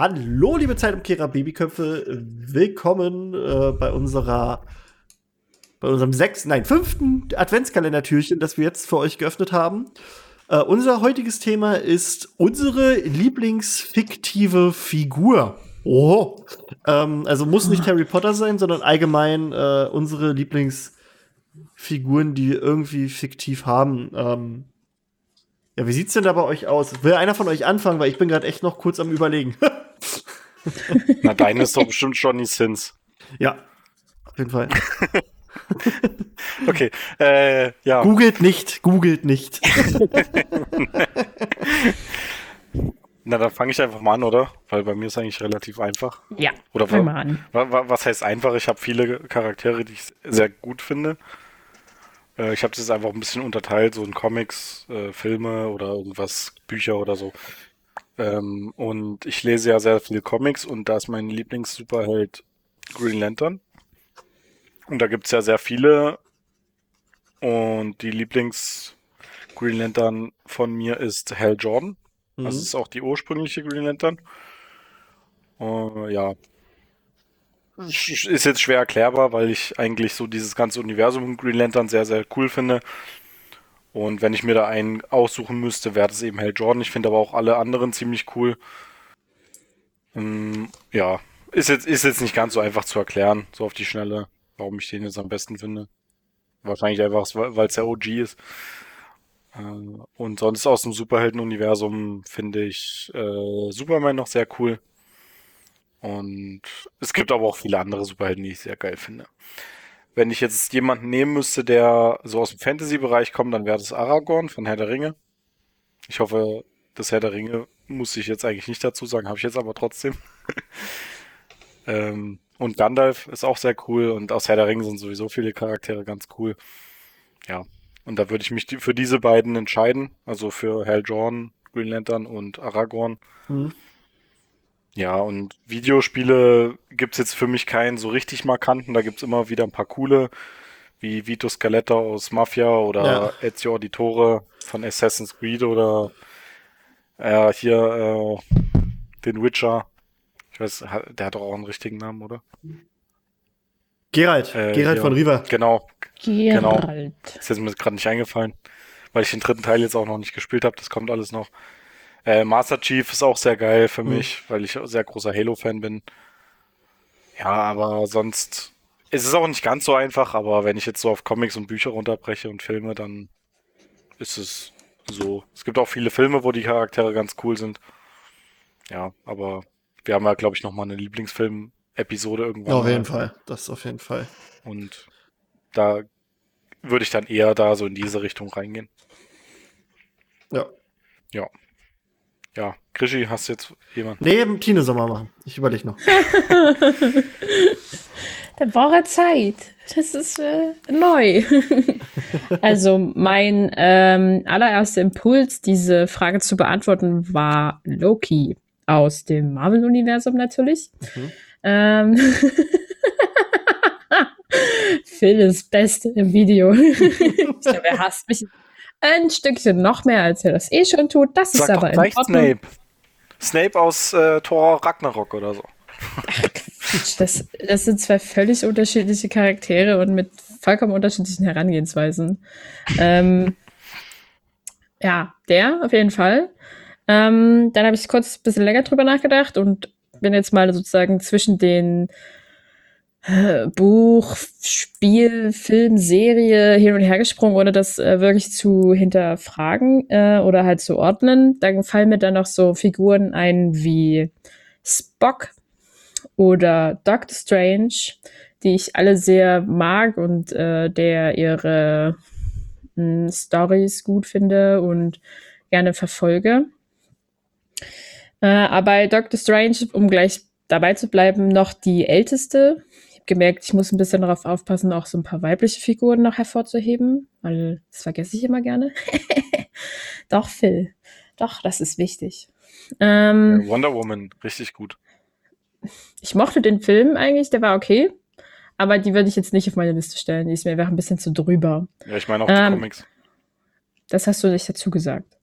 Hallo, liebe Zeitumkehrer Babyköpfe. Willkommen äh, bei unserer bei unserem sechsten, nein, fünften Adventskalendertürchen, das wir jetzt für euch geöffnet haben. Äh, unser heutiges Thema ist unsere Lieblingsfiktive Figur. Oh, ähm, also muss nicht Harry Potter sein, sondern allgemein äh, unsere Lieblingsfiguren, die irgendwie fiktiv haben. Ähm, ja, wie sieht's denn da bei euch aus? Will einer von euch anfangen, weil ich bin gerade echt noch kurz am überlegen. Na, deine ist doch bestimmt Johnny Sins. Ja, auf jeden Fall. okay, äh, ja. Googelt nicht, googelt nicht. Na, dann fange ich einfach mal an, oder? Weil bei mir ist eigentlich relativ einfach. Ja, oder fang mal an. Was heißt einfach? Ich habe viele Charaktere, die ich sehr gut finde. Äh, ich habe das einfach ein bisschen unterteilt, so in Comics, äh, Filme oder irgendwas, Bücher oder so. Ähm, und ich lese ja sehr viele Comics und da ist mein Lieblings-Superheld Green Lantern. Und da gibt es ja sehr viele. Und die Lieblings-Green Lantern von mir ist Hal Jordan. Mhm. Das ist auch die ursprüngliche Green Lantern. Uh, ja. Ist jetzt schwer erklärbar, weil ich eigentlich so dieses ganze Universum Green Lantern sehr, sehr cool finde. Und wenn ich mir da einen aussuchen müsste, wäre das eben Hal Jordan. Ich finde aber auch alle anderen ziemlich cool. Ähm, ja, ist jetzt, ist jetzt nicht ganz so einfach zu erklären, so auf die Schnelle, warum ich den jetzt am besten finde. Wahrscheinlich einfach, weil es der OG ist. Äh, und sonst aus dem Superhelden-Universum finde ich äh, Superman noch sehr cool. Und es gibt aber auch viele andere Superhelden, die ich sehr geil finde. Wenn ich jetzt jemanden nehmen müsste, der so aus dem Fantasy-Bereich kommt, dann wäre das Aragorn von Herr der Ringe. Ich hoffe, das Herr der Ringe muss ich jetzt eigentlich nicht dazu sagen, habe ich jetzt aber trotzdem. ähm, und Gandalf ist auch sehr cool und aus Herr der Ringe sind sowieso viele Charaktere ganz cool. Ja, und da würde ich mich für diese beiden entscheiden, also für Hal Jordan, Green Lantern und Aragorn. Mhm. Ja, und Videospiele gibt es jetzt für mich keinen so richtig markanten. Da gibt es immer wieder ein paar coole, wie Vito Scaletta aus Mafia oder ja. Ezio Auditore von Assassin's Creed oder äh, hier äh, den Witcher. Ich weiß, der hat doch auch einen richtigen Namen, oder? Geralt, äh, Geralt ja. von Riva. Genau. Geralt. Genau. Ist jetzt mir gerade nicht eingefallen, weil ich den dritten Teil jetzt auch noch nicht gespielt habe. Das kommt alles noch. Äh, Master Chief ist auch sehr geil für mhm. mich, weil ich sehr großer Halo-Fan bin. Ja, aber sonst es ist auch nicht ganz so einfach, aber wenn ich jetzt so auf Comics und Bücher runterbreche und Filme, dann ist es so. Es gibt auch viele Filme, wo die Charaktere ganz cool sind. Ja, aber wir haben ja, glaube ich, nochmal eine Lieblingsfilm-Episode irgendwann. Auf jeden Fall, das auf jeden Fall. Und da würde ich dann eher da so in diese Richtung reingehen. Ja. Ja. Ja, Krischi, hast du jetzt jemanden? Nee, Tine soll mal machen. Ich überlege noch. da braucht er Zeit. Das ist äh, neu. also mein ähm, allererster Impuls, diese Frage zu beantworten, war Loki aus dem Marvel-Universum natürlich. Mhm. Ähm Phil ist Beste im Video. ich glaube, er hasst mich ein Stückchen noch mehr, als er das eh schon tut. Das Sag ist aber in Ordnung. Snape. Snape aus äh, Thor Ragnarok oder so. Ach, das, das sind zwei völlig unterschiedliche Charaktere und mit vollkommen unterschiedlichen Herangehensweisen. Ähm, ja, der auf jeden Fall. Ähm, dann habe ich kurz ein bisschen länger drüber nachgedacht und bin jetzt mal sozusagen zwischen den Buch, Spiel, Film, Serie hin und her gesprungen, ohne das äh, wirklich zu hinterfragen äh, oder halt zu ordnen. Dann fallen mir dann noch so Figuren ein wie Spock oder Doctor Strange, die ich alle sehr mag und äh, der ihre hm, Stories gut finde und gerne verfolge. Äh, aber Doctor Strange, um gleich dabei zu bleiben, noch die älteste gemerkt, ich muss ein bisschen darauf aufpassen, auch so ein paar weibliche Figuren noch hervorzuheben, weil das vergesse ich immer gerne. Doch, Phil. Doch, das ist wichtig. Ähm, Wonder Woman, richtig gut. Ich mochte den Film eigentlich, der war okay. Aber die würde ich jetzt nicht auf meine Liste stellen. Die ist mir einfach ein bisschen zu drüber. Ja, ich meine auch die ähm, Comics. Das hast du nicht dazu gesagt.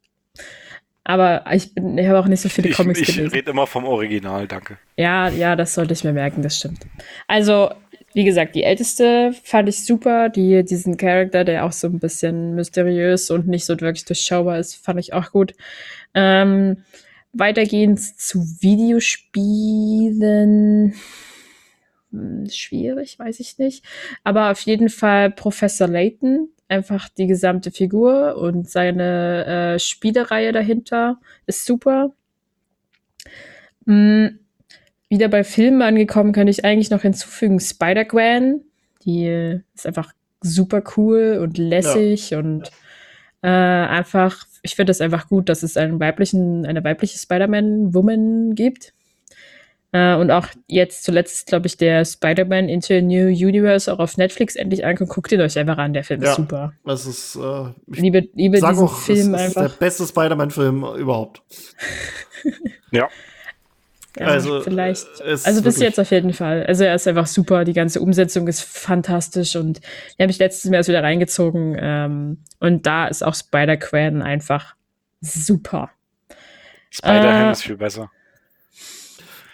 Aber ich, bin- ich habe auch nicht so viele Ich, Comics ich gelesen. rede immer vom Original, danke. Ja, ja, das sollte ich mir merken, das stimmt. Also, wie gesagt, die älteste fand ich super. Die, diesen Charakter, der auch so ein bisschen mysteriös und nicht so wirklich durchschaubar ist, fand ich auch gut. Ähm, weitergehend zu Videospielen. Hm, Schwierig, weiß ich nicht. Aber auf jeden Fall Professor Layton. Einfach die gesamte Figur und seine äh, Spielereihe dahinter ist super. Mm, wieder bei Filmen angekommen, könnte ich eigentlich noch hinzufügen Spider-Gwen. Die ist einfach super cool und lässig und äh, einfach, ich finde es einfach gut, dass es einen weiblichen, eine weibliche Spider-Man-Woman gibt. Äh, und auch jetzt zuletzt, glaube ich, der Spider-Man Into a New Universe auch auf Netflix endlich angeguckt. Guckt ihn euch einfach an, der Film Ja. ist super. Das ist, äh, ich liebe, liebe sag diesen auch, Film es ist der einfach. beste Spider-Man-Film überhaupt. Ja. Ja, also, vielleicht. äh, es Also ist bis jetzt auf jeden Fall. Also er ist einfach super. Die ganze Umsetzung ist fantastisch und ich habe mich letztes Mal erst wieder reingezogen. Ähm, und da ist auch Spider-Gwen einfach super. Spider-Ham Äh, ist viel besser.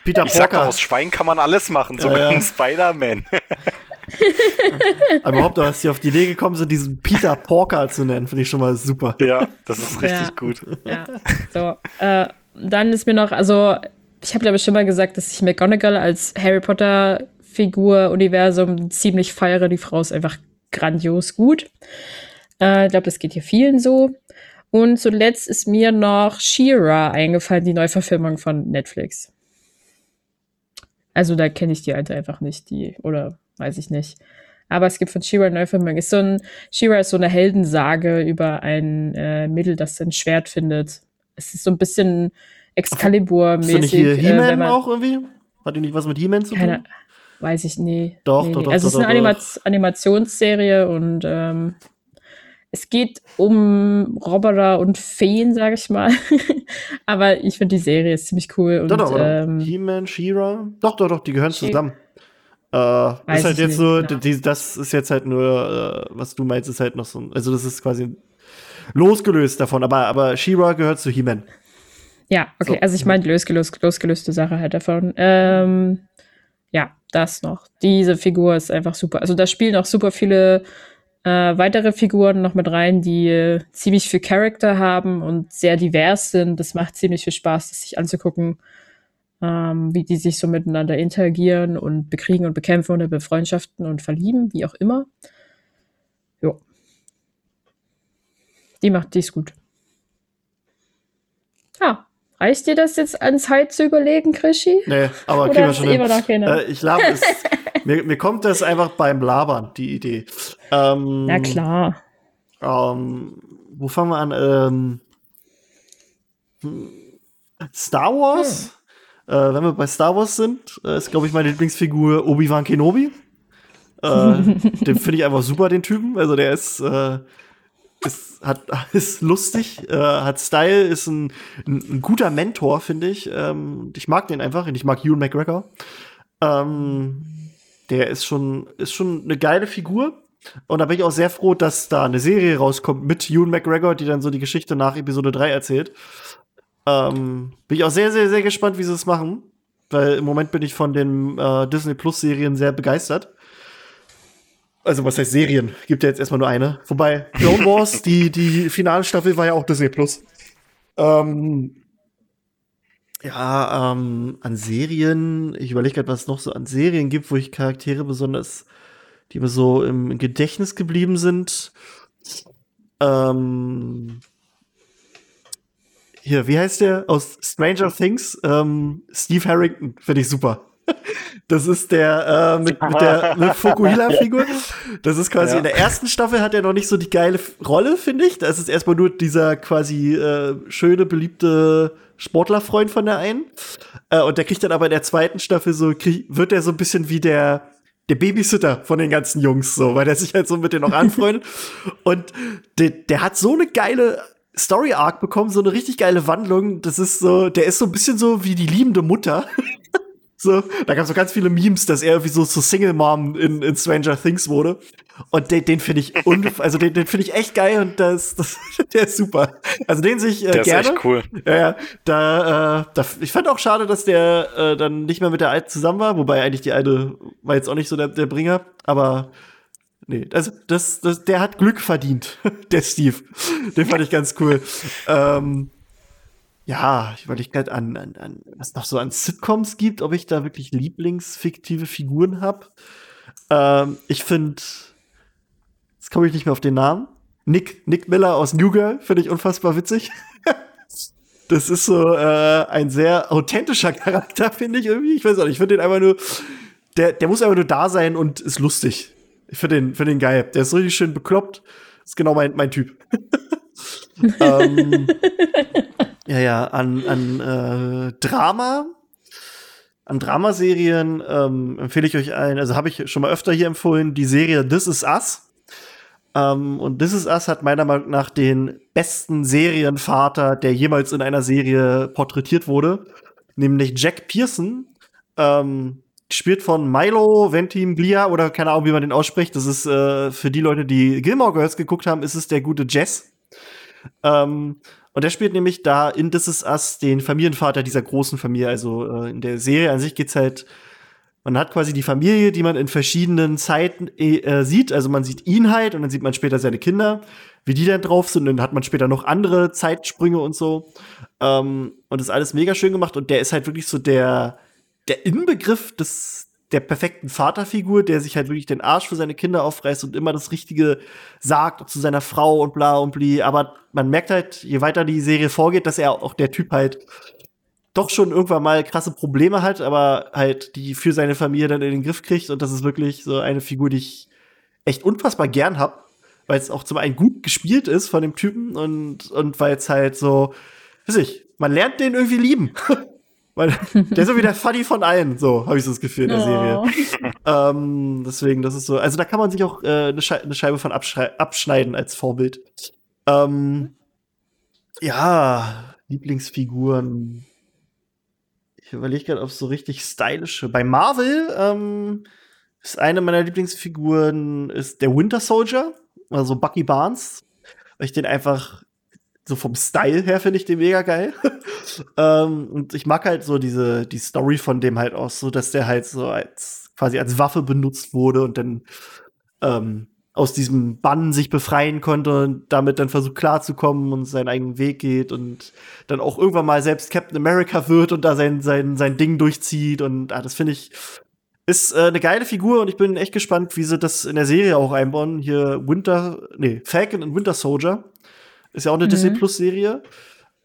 Peter Ich sag doch, Porker. aus Schwein kann man alles machen, sogar Ja, ja. ein Spider-Man. Aber überhaupt, dass die auf die Idee gekommen sind, diesen Peter Porker zu nennen, finde ich schon mal super. ja, das ist richtig Ja. gut. Ja. So. Äh, dann ist mir noch, also ich habe glaube ich schon mal gesagt, dass ich McGonagall als Harry Potter Figur Universum ziemlich feiere. Die Frau ist einfach grandios gut. Äh, ich glaube, das geht hier vielen so. Und zuletzt ist mir noch She-Ra eingefallen, die Neuverfilmung von Netflix. Also da kenne ich die alte einfach nicht, die, oder weiß ich nicht. Aber es gibt von She-Ra eine Neuverfilmung. Ist so ein, She-Ra ist so eine Heldensage über ein äh, Mädel, das sein Schwert findet. Es ist so ein bisschen Ist Excalibur-mäßig. nicht hier äh, He-Man man- auch irgendwie? Hat die nicht was mit He-Man zu tun? keine, weiß ich, nee. Doch, nee, doch, nee. doch, Also es doch, ist eine doch, Anima doch. Animationsserie und ähm, es geht um Roboter und Feen, sage ich mal. Aber ich finde die Serie ist ziemlich cool und Doch, doch, doch. ähm, He-Man, She-Ra? Doch, doch, doch, die gehören She- zusammen. Äh, ist halt jetzt nur, genau. die, das ist jetzt halt nur, äh, was du meinst, ist halt noch so ein, also das ist quasi losgelöst davon, aber, aber She-Ra gehört zu He-Man. ja, okay. So. Also ich meine losgelöst, losgelöste Sache halt davon. Ähm, ja, das noch. Diese Figur ist einfach super. Also da spielen auch super viele äh, weitere Figuren noch mit rein, die äh, ziemlich viel Charakter haben und sehr divers sind. Das macht ziemlich viel Spaß, das sich anzugucken, ähm, wie die sich so miteinander interagieren und bekriegen und bekämpfen oder befreundschaften und verlieben, wie auch immer. Jo. Die macht dies gut. Ja, reicht dir das jetzt an Zeit zu überlegen, Krischi? Nee, aber kriegen wir schon hin. Äh, ich glaube, es, mir, mir kommt das einfach beim Labern, die Idee. Ähm, Na klar. Ähm, wo fangen wir an? Ähm, hm, Star Wars? Äh, wenn wir bei Star Wars sind, äh, ist, glaube ich, meine Lieblingsfigur Obi-Wan Kenobi. Äh, den finde ich einfach super, den Typen. Also der ist, äh, ist, hat, ist lustig, äh, hat Style, ist ein, ein, ein guter Mentor, finde ich. Ähm, ich mag den einfach und ich mag Ewan McGregor. Ähm, der ist schon, ist schon eine geile Figur. Und da bin ich auch sehr froh, dass da eine Serie rauskommt mit Ewan McGregor, die dann so die Geschichte nach Episode 3 erzählt. Ähm, bin ich auch sehr, sehr, sehr gespannt, wie sie es machen. Weil im Moment bin ich von den äh, Disney Plus Serien sehr begeistert. Also, was heißt Serien? Gibt ja jetzt erstmal nur eine. Wobei, Clone Wars, die, die finale Staffel war ja auch Disney Plus. Ähm, ja, ähm, an Serien, ich überlege gerade, was es noch so an Serien gibt, wo ich Charaktere besonders, die mir so im Gedächtnis geblieben sind. Ähm, hier, wie heißt der aus Stranger Things? Ähm, Steve Harrington, finde ich super. Das ist der äh, mit, mit der mit Fukuhila-Figur. Das ist quasi Ja. in der ersten Staffel hat er noch nicht so die geile Rolle, finde ich. Das ist erstmal nur dieser quasi äh, schöne, beliebte Sportlerfreund von der einen. Äh, und der kriegt dann aber in der zweiten Staffel so, krieg, wird er so ein bisschen wie der, der Babysitter von den ganzen Jungs, so, weil der sich halt so mit denen noch anfreundet. und der, der hat so eine geile Story Arc bekommen, so eine richtig geile Wandlung. Das ist so, der ist so ein bisschen so wie die liebende Mutter. So, da gab es so ganz viele Memes, dass er irgendwie so zur Single Mom in, in Stranger Things wurde. Und den, den finde ich also den, den finde ich echt geil und das, das, der ist super. Also den sich äh, der gerne. ist echt cool. Ja, ja. Da, äh, da, ich fand auch schade, dass der äh, dann nicht mehr mit der Alten zusammen war, wobei eigentlich die eine war jetzt auch nicht so der, der Bringer, aber nee, also das, das, der hat Glück verdient, der Steve. Den fand ich ganz cool. Ähm, ja, ich überlege gerade an, an, an, was noch so an Sitcoms gibt, ob ich da wirklich lieblingsfiktive Figuren habe. Ähm, ich finde, jetzt komme ich nicht mehr auf den Namen. Nick, Nick Miller aus New Girl finde ich unfassbar witzig. das ist so äh, ein sehr authentischer Charakter, finde ich irgendwie. Ich weiß auch nicht, ich finde den einfach nur, der, der muss einfach nur da sein und ist lustig. Ich finde den, find den geil. Der ist richtig schön bekloppt. Ist genau mein, mein Typ. ähm, ja, ja, an, an äh, Drama, an Dramaserien ähm, empfehle ich euch ein, also habe ich schon mal öfter hier empfohlen, die Serie This Is Us. Ähm, und This Is Us hat meiner Meinung nach den besten Serienvater, der jemals in einer Serie porträtiert wurde, nämlich Jack Pearson. Ähm, gespielt von Milo Ventimiglia oder keine Ahnung, wie man den ausspricht. Das ist äh, für die Leute, die Gilmore Girls geguckt haben, ist es der gute Jess. Ähm, und der spielt nämlich da in This Is Us den Familienvater dieser großen Familie. Also äh, in der Serie an sich geht's halt, man hat quasi die Familie, die man in verschiedenen Zeiten äh, sieht. Also man sieht ihn halt und dann sieht man später seine Kinder, wie die dann drauf sind. Und dann hat man später noch andere Zeitsprünge und so. Ähm, und das ist alles mega schön gemacht. Und der ist halt wirklich so der, der Inbegriff des, der perfekten Vaterfigur, der sich halt wirklich den Arsch für seine Kinder aufreißt und immer das Richtige sagt zu seiner Frau und bla und bli. Aber man merkt halt, je weiter die Serie vorgeht, dass er auch der Typ halt doch schon irgendwann mal krasse Probleme hat, aber halt die für seine Familie dann in den Griff kriegt. Und das ist wirklich so eine Figur, die ich echt unfassbar gern hab, weil es auch zum einen gut gespielt ist von dem Typen und, und weil es halt so, weiß ich, man lernt den irgendwie lieben. Weil der ist so wie der Funny von allen, so habe ich so das Gefühl in der Oh. Serie. Ähm, deswegen, das ist so, also da kann man sich auch äh, eine, Schei eine Scheibe von abschneiden als Vorbild. Ähm, ja, Lieblingsfiguren. Ich überlege gerade, ob es so richtig stylische. Bei Marvel ähm, ist eine meiner Lieblingsfiguren ist der Winter Soldier, also Bucky Barnes, weil ich den einfach so vom Style her finde ich den mega geil. ähm, und ich mag halt so diese die Story von dem halt auch so, dass der halt so als quasi als Waffe benutzt wurde und dann ähm, aus diesem Bann sich befreien konnte und damit dann versucht klarzukommen und seinen eigenen Weg geht und dann auch irgendwann mal selbst Captain America wird und da sein sein sein Ding durchzieht und ah, das finde ich ist äh, eine geile Figur und ich bin echt gespannt, wie sie das in der Serie auch einbauen. Hier Winter, nee, Falcon und Winter Soldier ist ja auch eine Mhm. Disney Plus Serie.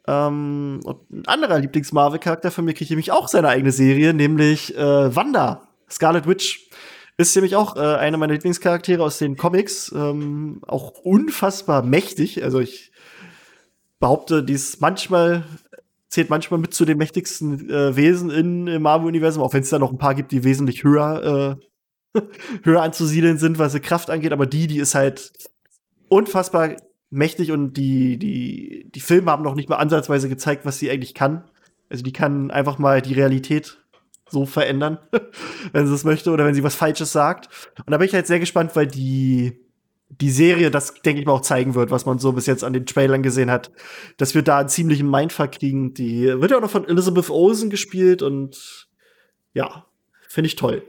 Ähm, und ein anderer Lieblings-Marvel-Charakter von mir kriegt nämlich auch seine eigene Serie, nämlich äh, Wanda, Scarlet Witch. Ist nämlich auch äh, eine meiner Lieblingscharaktere aus den Comics. Ähm, auch unfassbar mächtig. Also ich behaupte, die ist manchmal, zählt manchmal mit zu den mächtigsten äh, Wesen in, im Marvel-Universum, auch wenn es da noch ein paar gibt, die wesentlich höher, äh, höher anzusiedeln sind, was die Kraft angeht. Aber die, die ist halt unfassbar mächtig und die, die, die Filme haben noch nicht mal ansatzweise gezeigt, was sie eigentlich kann. Also die kann einfach mal die Realität so verändern, wenn sie es möchte oder wenn sie was Falsches sagt. Und da bin ich halt sehr gespannt, weil die, die Serie das, denke ich mal, auch zeigen wird, was man so bis jetzt an den Trailern gesehen hat, dass wir da einen ziemlichen Mindfuck kriegen. Die wird ja auch noch von Elizabeth Olsen gespielt und ja, finde ich toll.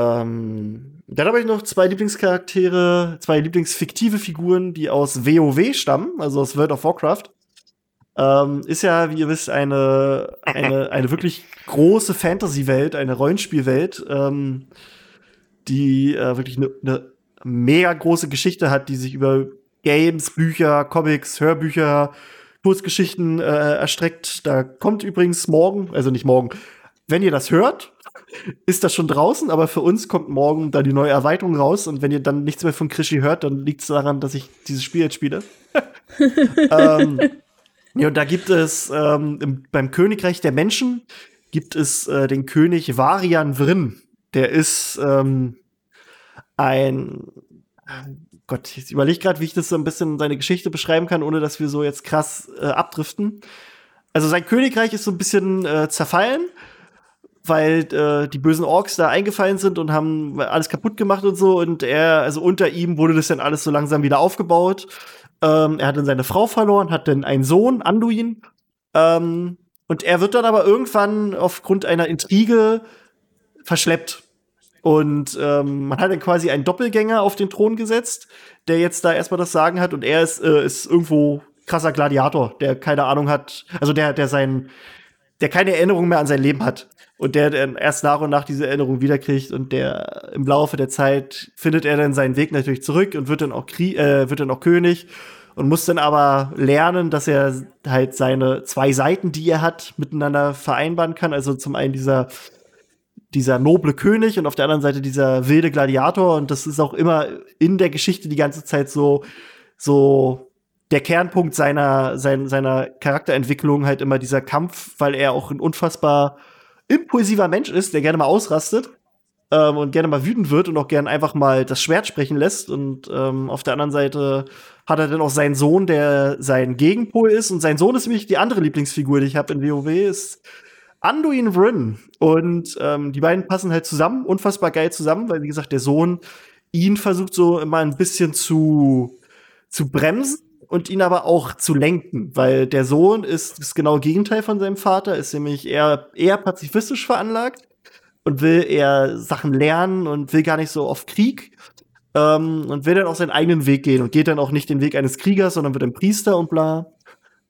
Ähm, dann habe ich noch zwei Lieblingscharaktere, zwei Lieblingsfiktive Figuren, die aus WoW stammen, also aus World of Warcraft. Ähm, ist ja, wie ihr wisst, eine, eine, eine wirklich große Fantasy-Welt, eine Rollenspielwelt, ähm, die äh, wirklich eine ne mega große Geschichte hat, die sich über Games, Bücher, Comics, Hörbücher, Kurzgeschichten äh, erstreckt. Da kommt übrigens morgen, also nicht morgen, wenn ihr das hört, ist das schon draußen, aber für uns kommt morgen da die neue Erweiterung raus und wenn ihr dann nichts mehr von Krischi hört, dann liegt es daran, dass ich dieses Spiel jetzt spiele. ähm, ja, und da gibt es ähm, im, beim Königreich der Menschen gibt es äh, den König Varian Vryn. Der ist ähm, ein Gott, ich überlege gerade, wie ich das so ein bisschen seine Geschichte beschreiben kann, ohne dass wir so jetzt krass äh, abdriften. Also sein Königreich ist so ein bisschen äh, zerfallen, weil äh, die bösen Orks da eingefallen sind und haben alles kaputt gemacht und so. Und er, also unter ihm wurde das dann alles so langsam wieder aufgebaut. Ähm, er hat dann seine Frau verloren, hat dann einen Sohn, Anduin. Ähm, und er wird dann aber irgendwann aufgrund einer Intrige verschleppt. Und ähm, man hat dann quasi einen Doppelgänger auf den Thron gesetzt, der jetzt da erstmal das Sagen hat. Und er ist, äh, ist irgendwo krasser Gladiator, der keine Ahnung hat, also der, der sein, der keine Erinnerung mehr an sein Leben hat. Und der dann erst nach und nach diese Erinnerung wiederkriegt und der im Laufe der Zeit findet er dann seinen Weg natürlich zurück und wird dann auch Krie äh, wird dann auch König und muss dann aber lernen, dass er halt seine zwei Seiten, die er hat, miteinander vereinbaren kann. Also zum einen dieser dieser noble König und auf der anderen Seite dieser wilde Gladiator und das ist auch immer in der Geschichte die ganze Zeit so so der Kernpunkt seiner, sein, seiner Charakterentwicklung halt immer dieser Kampf, weil er auch ein unfassbar impulsiver Mensch ist, der gerne mal ausrastet ähm, und gerne mal wütend wird und auch gerne einfach mal das Schwert sprechen lässt. Und ähm, auf der anderen Seite hat er dann auch seinen Sohn, der sein Gegenpol ist. Und sein Sohn ist nämlich die andere Lieblingsfigur, die ich habe in WoW, ist Anduin Vryn. Und ähm, die beiden passen halt zusammen, unfassbar geil zusammen, weil, wie gesagt, der Sohn ihn versucht so immer ein bisschen zu, zu bremsen und ihn aber auch zu lenken, weil der Sohn ist das genaue Gegenteil von seinem Vater, ist nämlich eher, eher pazifistisch veranlagt und will eher Sachen lernen und will gar nicht so auf Krieg ähm, und will dann auch seinen eigenen Weg gehen und geht dann auch nicht den Weg eines Kriegers, sondern wird ein Priester und bla.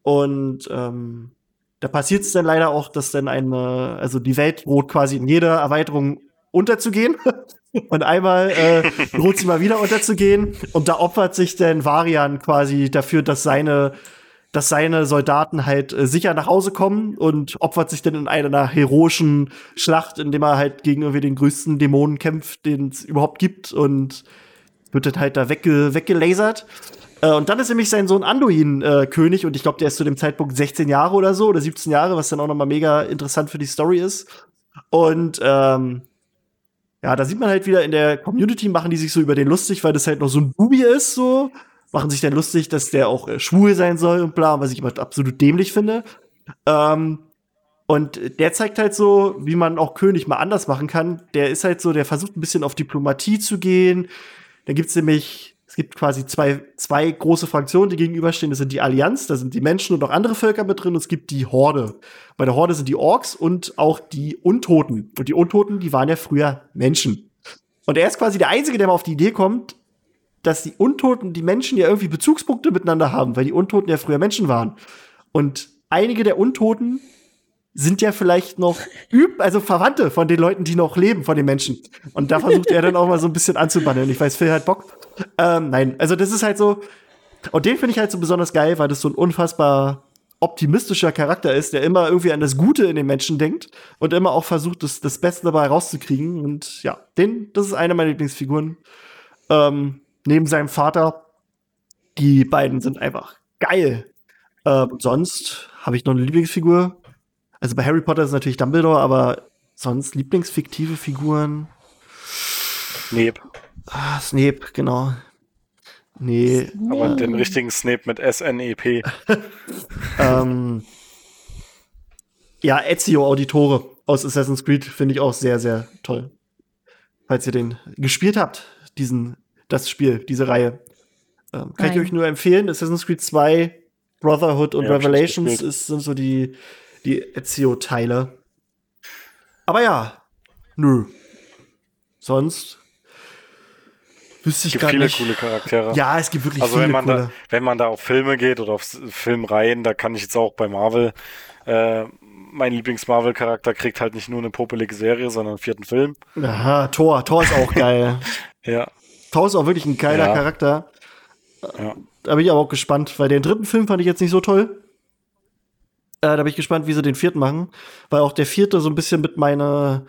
Und ähm, da passiert es dann leider auch, dass dann eine, also die Welt droht quasi in jeder Erweiterung unterzugehen. Und einmal äh, droht sie mal wieder unterzugehen. Und da opfert sich dann Varian quasi dafür, dass seine, dass seine Soldaten halt äh, sicher nach Hause kommen und opfert sich dann in einer heroischen Schlacht, indem er halt gegen irgendwie den größten Dämonen kämpft, den es überhaupt gibt. Und wird dann halt da wegge weggelasert. Äh, und dann ist nämlich sein Sohn Anduin äh, König und ich glaube, der ist zu dem Zeitpunkt 16 Jahre oder so oder 17 Jahre, was dann auch nochmal mega interessant für die Story ist. Und ähm, ja, da sieht man halt wieder in der Community, machen die sich so über den lustig, weil das halt noch so ein Bubi ist, so. Machen sich dann lustig, dass der auch äh, schwul sein soll und bla, was ich immer absolut dämlich finde. Ähm, und der zeigt halt so, wie man auch König mal anders machen kann. Der ist halt so, der versucht ein bisschen auf Diplomatie zu gehen. Da gibt's nämlich, es gibt quasi zwei, zwei große Fraktionen, die gegenüberstehen. Das sind die Allianz, da sind die Menschen und auch andere Völker mit drin. Und es gibt die Horde. Bei der Horde sind die Orks und auch die Untoten. Und die Untoten, die waren ja früher Menschen. Und er ist quasi der Einzige, der mal auf die Idee kommt, dass die Untoten, die Menschen ja irgendwie Bezugspunkte miteinander haben, weil die Untoten ja früher Menschen waren. Und einige der Untoten sind ja vielleicht noch üb, also Verwandte von den Leuten, die noch leben, von den Menschen. Und da versucht er dann auch mal so ein bisschen anzubandeln. Ich weiß, Phil hat Bock. Ähm, nein, also das ist halt so. Und den finde ich halt so besonders geil, weil das so ein unfassbar optimistischer Charakter ist, der immer irgendwie an das Gute in den Menschen denkt und immer auch versucht, das, das Beste dabei rauszukriegen. Und ja, den, das ist eine meiner Lieblingsfiguren. Ähm, neben seinem Vater. Die beiden sind einfach geil. Ähm, sonst habe ich noch eine Lieblingsfigur. Also bei Harry Potter ist natürlich Dumbledore, aber sonst Lieblingsfiktive Figuren. Snape. Ah, Snape, genau. Nee. Aber den richtigen Snape mit S-N-E-P. ähm, ja, Ezio Auditore aus Assassin's Creed finde ich auch sehr, sehr toll. Falls ihr den gespielt habt, diesen, das Spiel, diese Reihe. Ähm, kann ich euch nur empfehlen. Assassin's Creed 2, Brotherhood und Ja, Revelations ist, sind so die, die Ezio-Teile. Aber ja, nö. Sonst wüsste ich Es gibt gar viele nicht. coole Charaktere. Ja, es gibt wirklich Also viele wenn man, coole. da, wenn man da auf Filme geht oder auf Filmreihen, da kann ich jetzt auch bei Marvel, äh, mein Lieblings-Marvel-Charakter kriegt halt nicht nur eine popelige Serie, sondern einen vierten Film. Aha, Thor. Thor ist auch geil. Ja, Thor ist auch wirklich ein geiler Ja. Charakter. ja. Da bin ich aber auch gespannt, weil den dritten Film fand ich jetzt nicht so toll. Äh, da bin ich gespannt, wie sie den vierten machen, weil auch der vierte so ein bisschen mit meiner,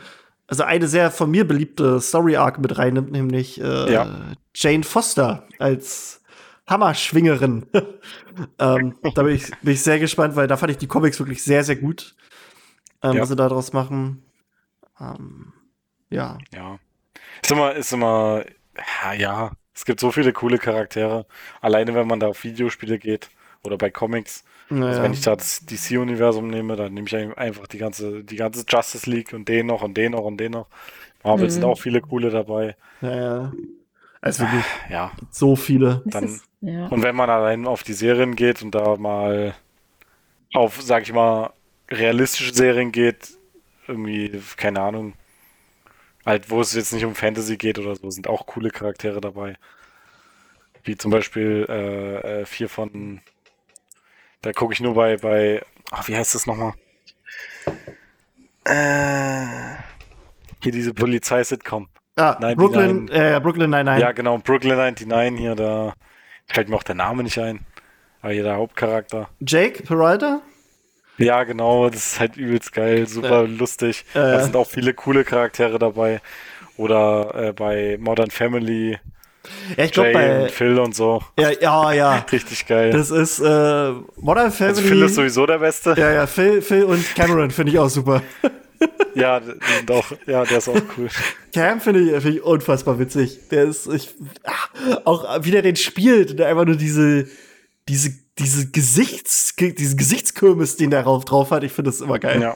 also eine sehr von mir beliebte Story Arc mit reinnimmt, nämlich äh, Ja. Jane Foster als Hammerschwingerin. ähm, da bin ich, bin ich sehr gespannt, weil da fand ich die Comics wirklich sehr, sehr gut, ähm, Ja. was sie da draus machen. Ähm, ja. Ja. Ist immer, ist immer, ja, ja, es gibt so viele coole Charaktere. Alleine wenn man da auf Videospiele geht oder bei Comics. Naja. Also wenn ich da das DC-Universum nehme, dann nehme ich ein- einfach die ganze, die ganze Justice League und den noch und den noch und den noch. Marvel Mhm. sind auch viele coole dabei. naja. Also wirklich Ja, so viele. Dann- ist, ja. und wenn man allein auf die Serien geht und da mal auf, sag ich mal, realistische Serien geht, irgendwie, keine Ahnung, halt, wo es jetzt nicht um Fantasy geht oder so, sind auch coole Charaktere dabei. Wie zum Beispiel äh, äh, vier von, da gucke ich nur bei, bei, ach, wie heißt das nochmal? Äh, hier diese Polizei-Sitcom. Ah, 99. Brooklyn, äh, Brooklyn Nine-Nine. Ja, genau, Brooklyn 99 hier, da fällt mir auch der Name nicht ein. Aber hier der Hauptcharakter. Jake Peralta? Ja, genau, das ist halt übelst geil, super lustig. Ja, ja. Da sind auch viele coole Charaktere dabei. Oder äh, bei Modern Family, Ja, ich glaube bei. und Phil und so. Ja, ja, ja. Richtig geil. Das ist äh, Modern Family. also Phil ist sowieso der Beste. ja, ja, Phil, Phil und Cameron finde ich auch super. Ja, auch, ja, der ist auch cool. Cam finde ich, find ich unfassbar witzig. Der ist, ich, ah, auch wie der den spielt, der einfach nur diese, diese, diese Gesichts, diesen Gesichtskirmes, den der drauf, drauf hat. Ich finde das immer geil. Ja.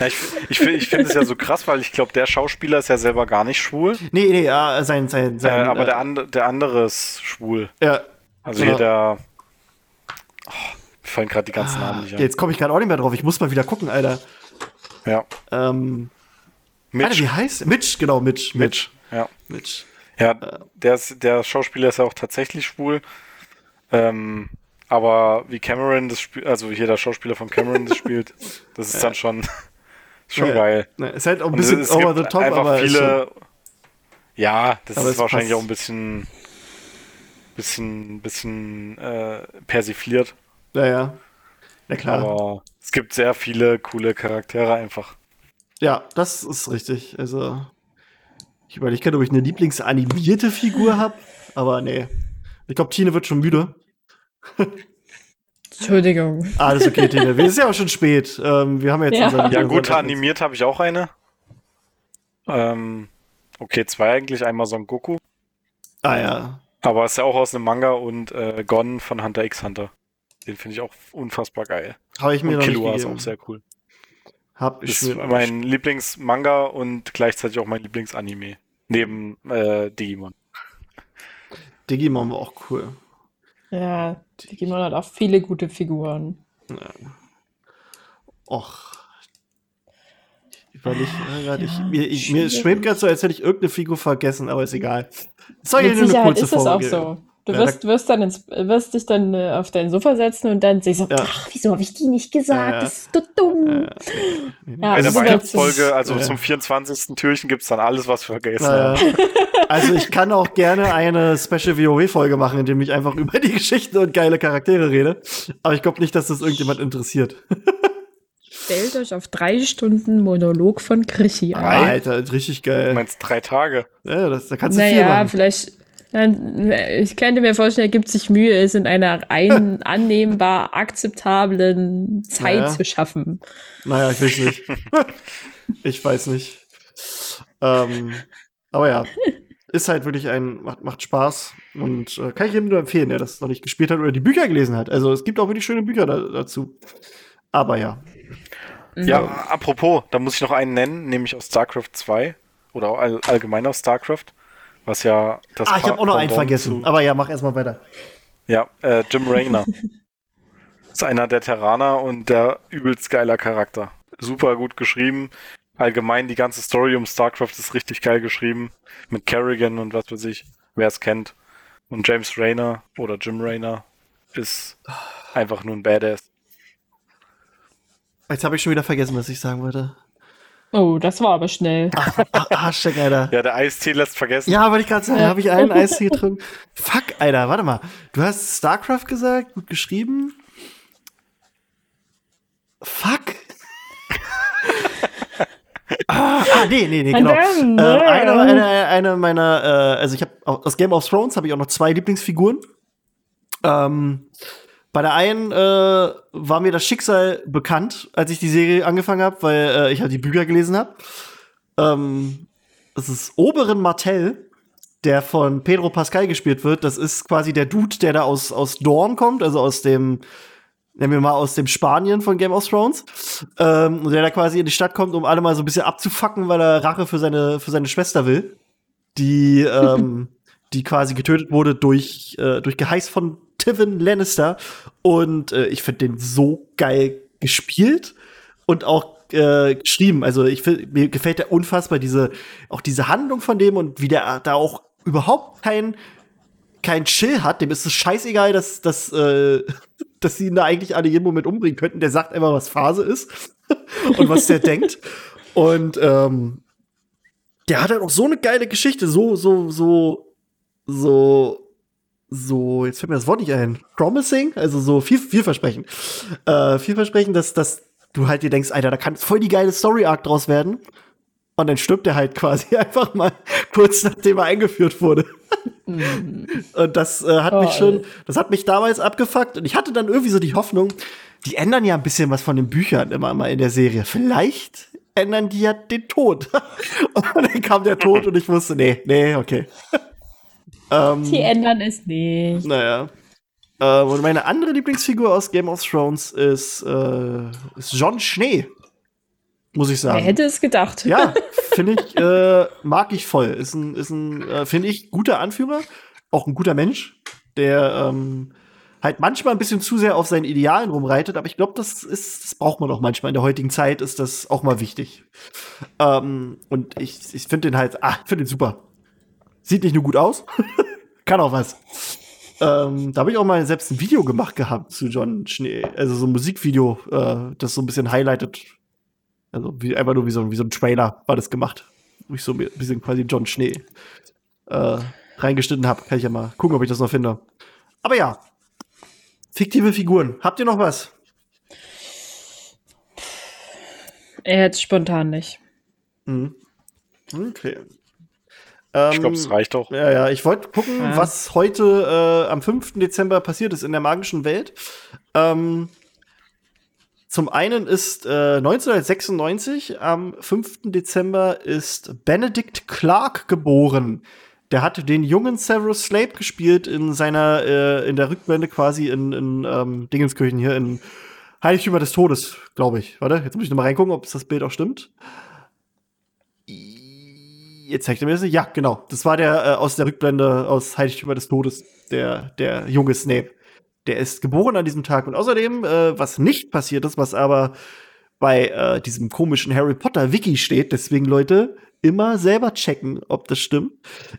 ja ich ich, find- ich finde es ja so krass, weil ich glaube, der Schauspieler ist ja selber gar nicht schwul. Nee, nee, ja, sein, sein, Äh, sein. aber äh, der, and, der andere ist schwul. ja, Also Genau. hier der. Oh, mir fallen gerade die ganzen Namen nicht ein. jetzt komme ich gerade auch nicht mehr drauf. Ich muss mal wieder gucken, Alter. Ja. Ähm, Alter, Mitch. wie heißt? Mitch, genau, Mitch. Mitch. Ja. Mitch. Ja, der, ist, der Schauspieler ist ja auch tatsächlich schwul. Ähm, aber wie Cameron das spielt, also hier der Schauspieler von Cameron das spielt, das ist dann schon, schon Ja. geil. Ne, ist halt auch ein bisschen es over gibt the top, einfach aber viele. Ja, das ist es wahrscheinlich passt. auch ein bisschen, bisschen, bisschen äh, persifliert. ja, ja. Na klar. Aber es gibt sehr viele coole Charaktere einfach. Ja, das ist richtig. Also, ich überlege gerade, ob ich eine Lieblingsanimierte Figur habe, aber nee. Ich glaube, Tine wird schon müde. Entschuldigung. Alles okay, Tine. Wir- Es ist ja auch schon spät. Ähm, wir haben jetzt Ja. unseren- Ja, gut, animiert habe ich auch eine. Ähm, okay, zwei eigentlich. Einmal Son Goku. Ah ja. Aber ist ja auch aus einem Manga und äh, Gon von Hunter x Hunter. Den finde ich auch unfassbar geil. Habe ich mir Und noch nicht Killua ist auch sehr cool. Hab ich Ist mir noch nicht- mein Lieblingsmanga und gleichzeitig auch mein Lieblingsanime. Neben äh, Digimon. Digimon war auch cool. Ja, Digimon hat auch viele gute Figuren. Och. Ich überlege gerade, ich, Ja, mir, ich, mir schwebt gerade so, als hätte ich irgendeine Figur vergessen, aber ist egal. Ja Mit nur eine Sicherheit kurze ist es auch so. Du Ja, wirst, wirst dann ins, wirst dich dann äh, auf dein Sofa setzen und dann siehst du, Ja. ach, wieso habe ich die nicht gesagt? Ja. Das ist so dumm. Äh, Ja, das der Weihnachtsfolge, also zum 24. Türchen gibt es dann alles, was vergessen Naja. Also ich kann auch gerne eine Special WoW-Folge machen, in dem ich einfach über die Geschichten und geile Charaktere rede. Aber ich glaube nicht, dass das irgendjemand interessiert. Stellt euch auf drei Stunden Monolog von Krischi ein. Alter, richtig Du geil. meinst drei Tage? Ja, das, da kannst du viel Naja, machen. vielleicht. Dann, ich könnte mir vorstellen, er gibt sich Mühe, es in einer ein, annehmbar akzeptablen Zeit Ja. zu schaffen. Naja, ich weiß nicht. ich weiß nicht. Ähm, aber ja, ist halt wirklich ein, macht, macht Spaß und äh, kann ich jedem nur empfehlen, der das noch nicht gespielt hat oder die Bücher gelesen hat. Also es gibt auch wirklich schöne Bücher da, dazu. Aber ja. Ja, apropos, da muss ich noch einen nennen, nämlich aus StarCraft 2 oder auch all, allgemein aus StarCraft, was ja das Ah, ich habe auch noch einen vergessen. zu- Aber ja, mach erstmal weiter. Ja, äh, Jim Raynor. ist einer der Terraner und der übelst geiler Charakter. Super gut geschrieben. Allgemein die ganze Story um StarCraft ist richtig geil geschrieben. Mit Kerrigan und was weiß ich, wer es kennt. Und James Raynor oder Jim Raynor ist einfach nur ein Badass. Jetzt habe ich schon wieder vergessen, was ich sagen wollte. Oh, das war aber schnell. Ah, Arschleck, Alter. Ja, der Eistee lässt vergessen. Ja, wollte ich gerade sagen, habe ich einen Eistee getrunken. Fuck, Alter, warte mal. Du hast StarCraft gesagt, gut geschrieben. Fuck. ah, ah, nee, nee, nee, genau. Äh, eine, ja. eine, eine meiner, äh, also ich habe aus Game of Thrones habe ich auch noch zwei Lieblingsfiguren. Ähm, bei der einen äh, war mir das Schicksal bekannt, als ich die Serie angefangen habe, weil äh, ich halt die Bücher gelesen habe. Ähm, das ist Oberin Martell der von Pedro Pascal gespielt wird, das ist quasi der Dude, der da aus, aus Dorn kommt, also aus dem, nennen wir mal aus dem Spanien von Game of Thrones, ähm, der da quasi in die Stadt kommt, um alle mal so ein bisschen abzufacken, weil er Rache für seine, für seine Schwester will, die, ähm, die quasi getötet wurde durch, äh, durch Geheiß von Tivin Lannister. Und äh, ich finde den so geil gespielt und auch äh, geschrieben. Also ich find, mir gefällt der unfassbar diese auch diese Handlung von dem und wie der da auch überhaupt kein kein Chill hat. Dem ist es scheißegal, dass dass äh, dass sie ihn da eigentlich alle jeden Moment umbringen könnten. Der sagt einfach, was Phase ist und was der denkt. Und ähm, der hat halt auch so eine geile Geschichte, so so so so so, jetzt fällt mir das Wort nicht ein, promising, also so viel, vielversprechend. Äh, vielversprechend, dass, dass du halt dir denkst, Alter, da kann voll die geile Story-Arc draus werden. Und dann stirbt er halt quasi einfach mal kurz nachdem er eingeführt wurde. Mhm. und das äh, hat oh, mich schon, das hat mich damals abgefuckt. Und ich hatte dann irgendwie so die Hoffnung, die ändern ja ein bisschen was von den Büchern immer mal in der Serie. Vielleicht ändern die ja den Tod. und dann kam der Tod und ich wusste, nee, nee, okay. Ähm, Sie ändern es nicht. Naja. Äh, und meine andere Lieblingsfigur aus Game of Thrones ist, äh, ist John Schnee. Muss ich sagen. Wer hätte es gedacht? Ja, finde ich, äh, mag ich voll. Ist ein, ist ein äh, finde ich, guter Anführer. Auch ein guter Mensch, der ähm, halt manchmal ein bisschen zu sehr auf seinen Idealen rumreitet, aber ich glaube, das ist, das braucht man auch manchmal. In der heutigen Zeit ist das auch mal wichtig. Ähm, und ich, ich finde den halt, ah, finde den super. Sieht nicht nur gut aus, kann auch was. Ähm, da habe ich auch mal selbst ein Video gemacht gehabt zu John Schnee. Also so ein Musikvideo, äh, das so ein bisschen highlightet. Also wie, einfach nur wie so, wie so ein Trailer war das gemacht. Wo ich so ein bisschen quasi John Schnee äh, reingeschnitten habe. Kann ich ja mal gucken, ob ich das noch finde. Aber ja, fiktive Figuren. Habt ihr noch was? Er jetzt spontan nicht. Mhm. Okay. Ähm, ich glaube, es reicht auch. Ja, ja, ich wollte gucken, ja. was heute äh, am 5. Dezember passiert ist in der magischen Welt. Ähm, zum einen ist äh, 1996, am 5. Dezember, ist Benedict Clark geboren. Der hat den jungen Severus Slape gespielt in seiner, äh, in der Rückblende quasi in, in ähm, Dingenskirchen hier in Heiligtümer des Todes, glaube ich. Warte, jetzt muss ich noch mal reingucken, ob das Bild auch stimmt. Jetzt zeigt er mir das. Ja, genau. Das war der äh, aus der Rückblende aus Heiligtümer des Todes, der, der junge Snape. Der ist geboren an diesem Tag. Und außerdem, äh, was nicht passiert ist, was aber bei äh, diesem komischen Harry Potter Wiki steht, deswegen Leute, immer selber checken, ob das stimmt.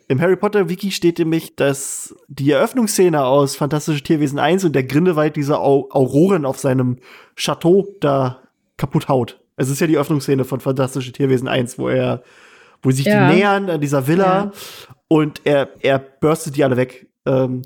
Im Harry Potter Wiki steht nämlich, dass die Eröffnungsszene aus Fantastische Tierwesen 1 und der Grindelwald diese Au Auroren auf seinem Chateau da kaputt haut. Es ist ja die Eröffnungsszene von Fantastische Tierwesen 1, wo er wo sich ja. die nähern an dieser Villa ja. und er, er burstet die alle weg. Ähm,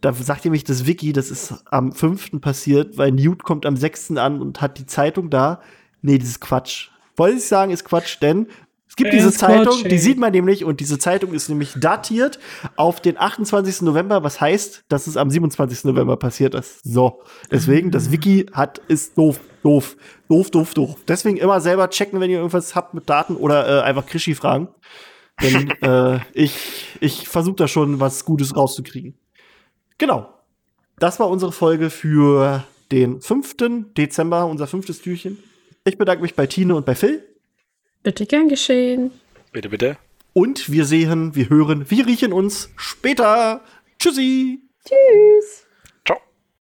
da sagt ihr mich das Wiki, das ist am 5. passiert, weil Newt kommt am 6. an und hat die Zeitung da. Nee, das ist Quatsch. Wollte ich sagen, ist Quatsch, denn es gibt diese Zeitung, Quatsch, die sieht man nämlich, und diese Zeitung ist nämlich datiert auf den 28. November, was heißt, dass es am 27. November passiert ist. So. Deswegen, das Wiki hat, ist doof. Doof. Doof, doof, doof. Deswegen immer selber checken, wenn ihr irgendwas habt mit Daten oder äh, einfach Krischi fragen. Denn äh, ich, ich versuche da schon was Gutes rauszukriegen. Genau. Das war unsere Folge für den 5. Dezember, unser fünftes Türchen. Ich bedanke mich bei Tine und bei Phil. Bitte gern geschehen. Bitte, bitte. Und wir sehen, wir hören, wir riechen uns später. Tschüssi. Tschüss.